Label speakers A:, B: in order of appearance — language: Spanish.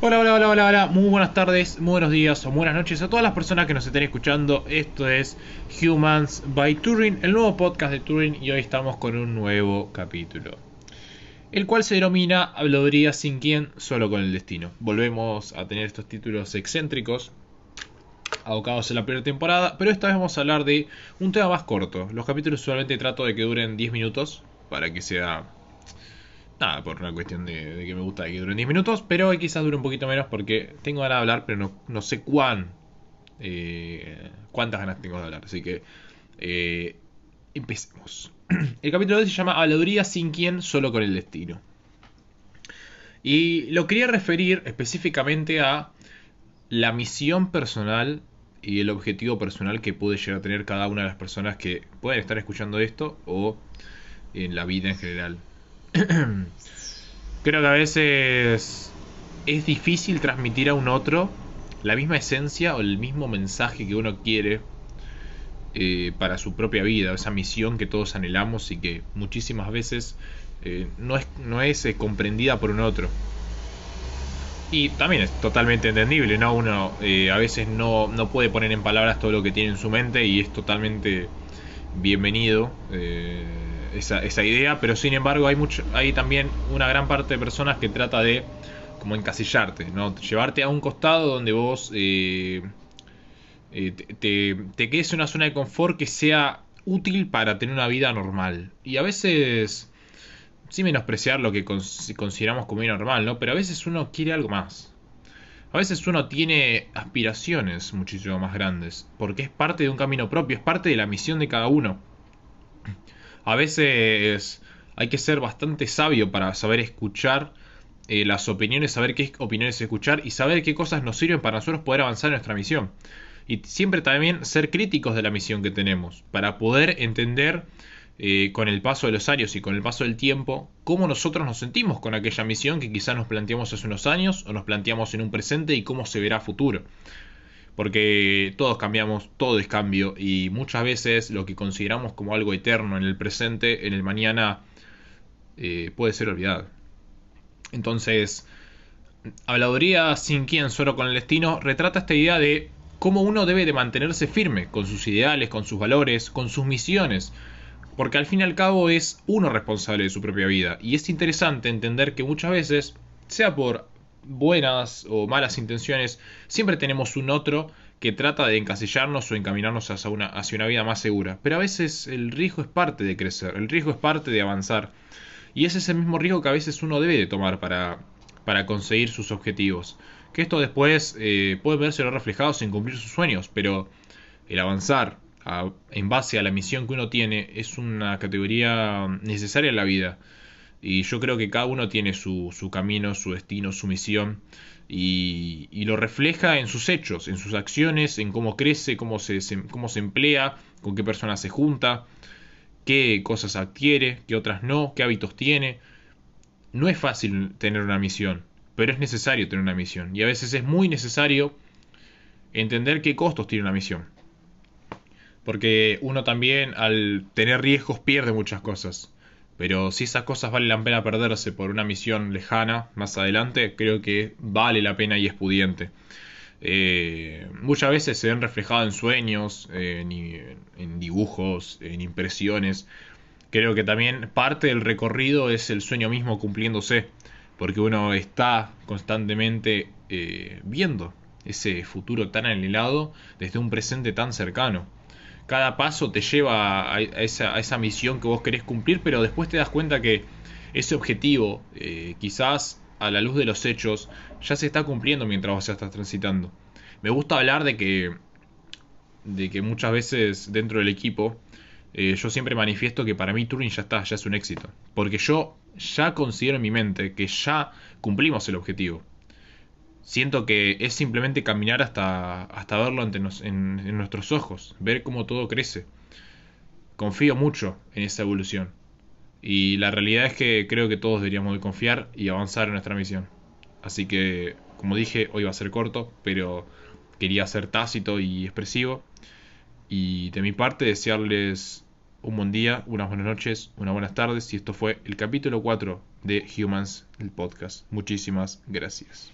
A: Hola, hola, hola, hola, hola, muy buenas tardes, muy buenos días o buenas noches a todas las personas que nos estén escuchando. Esto es Humans by Turing, el nuevo podcast de Turing y hoy estamos con un nuevo capítulo. El cual se denomina Habladuría sin quien, solo con el destino. Volvemos a tener estos títulos excéntricos abocados en la primera temporada, pero esta vez vamos a hablar de un tema más corto. Los capítulos usualmente trato de que duren 10 minutos para que sea Nada, por una cuestión de, que me gusta que duren 10 minutos, pero hoy quizás dure un poquito menos porque tengo ganas de hablar, pero no, sé cuán, eh, cuántas ganas tengo de hablar. Así que eh, empecemos. El capítulo de hoy se llama Habladuría sin quien, solo con el destino. Y lo quería referir específicamente a la misión personal y el objetivo personal que puede llegar a tener cada una de las personas que pueden estar escuchando esto o en la vida en general. Creo que a veces es difícil transmitir a un otro la misma esencia o el mismo mensaje que uno quiere eh, para su propia vida, esa misión que todos anhelamos y que muchísimas veces eh, no es, no es eh, comprendida por un otro. Y también es totalmente entendible, ¿no? Uno a veces no, no, puede poner en palabras todo lo que tiene en su mente y es totalmente bienvenido esa, idea, pero sin embargo hay, mucho, hay también una gran parte de personas que trata de como encasillarte, ¿no? llevarte a un costado donde vos eh, eh, te, quedes en una zona de confort que sea útil para tener una vida normal. Y a veces, sin menospreciar lo que consideramos como vida normal, ¿no? Pero a veces uno quiere algo más. A veces uno tiene aspiraciones muchísimo más grandes, porque es parte de un camino propio, es parte de la misión de cada uno a veces hay que ser bastante sabio para saber escuchar eh, las opiniones, saber qué opiniones escuchar y saber qué cosas nos sirven para nosotros poder avanzar en nuestra misión. Y siempre también ser críticos de la misión que tenemos, para poder entender eh, con el paso de los años y con el paso del tiempo cómo nosotros nos sentimos con aquella misión que quizás nos planteamos hace unos años o nos planteamos en un presente y cómo se verá a futuro porque todos cambiamos, todo es cambio y muchas veces lo que consideramos como algo eterno en el presente, en el mañana, eh, puede ser olvidado. Entonces, Habladuría sin quien, solo con el destino, retrata esta idea de cómo uno debe de mantenerse firme con sus ideales, con sus valores, con sus misiones, porque al fin y al cabo es uno responsable de su propia vida. Y es interesante entender que muchas veces, sea por buenas o malas intenciones, siempre tenemos un otro que trata de encasillarnos o encaminarnos hacia una, hacia una vida más segura. Pero a veces el riesgo es parte de crecer, el riesgo es parte de avanzar. Y ese es el mismo riesgo que a veces uno debe de tomar para, para conseguir sus objetivos. Que esto después eh, puede verse reflejado sin cumplir sus sueños, pero el avanzar en base a la misión que uno tiene es una categoría necesaria en la vida. Y yo creo que cada uno tiene su, camino, su destino, su misión. Y, lo refleja en sus hechos, en sus acciones, en cómo crece, cómo se, cómo se emplea, con qué personas se junta, qué cosas adquiere, qué otras no, qué hábitos tiene. No es fácil tener una misión, pero es necesario tener una misión. Y a veces es muy necesario entender qué costos tiene una misión. Porque uno también al tener riesgos pierde muchas cosas. Pero si esas cosas valen la pena perderse por una misión lejana más adelante, creo que vale la pena y es pudiente. Eh, muchas veces se ven reflejados en sueños, en, dibujos, en impresiones. Creo que también parte del recorrido es el sueño mismo cumpliéndose, porque uno está constantemente eh, viendo ese futuro tan anhelado desde un presente tan cercano cada paso te lleva a esa, misión que vos querés cumplir, pero después te das cuenta que ese objetivo, eh, quizás a la luz de los hechos, ya se está cumpliendo mientras vos ya estás transitando. Me gusta hablar de que, de que muchas veces dentro del equipo, eh, yo siempre manifiesto que para mí Turing ya está, ya es un éxito. Porque yo ya considero en mi mente que ya cumplimos el objetivo siento que es simplemente caminar hasta, hasta verlo ante en, nuestros ojos, ver cómo todo crece. Confío mucho en esa evolución. Y la realidad es que creo que todos deberíamos de confiar y avanzar en nuestra misión. Así que, como dije, hoy va a ser corto, pero quería ser tácito y expresivo. Y de mi parte, desearles un buen día, unas buenas noches, unas buenas tardes. Y esto fue el capítulo 4 de Humans, el podcast. Muchísimas gracias.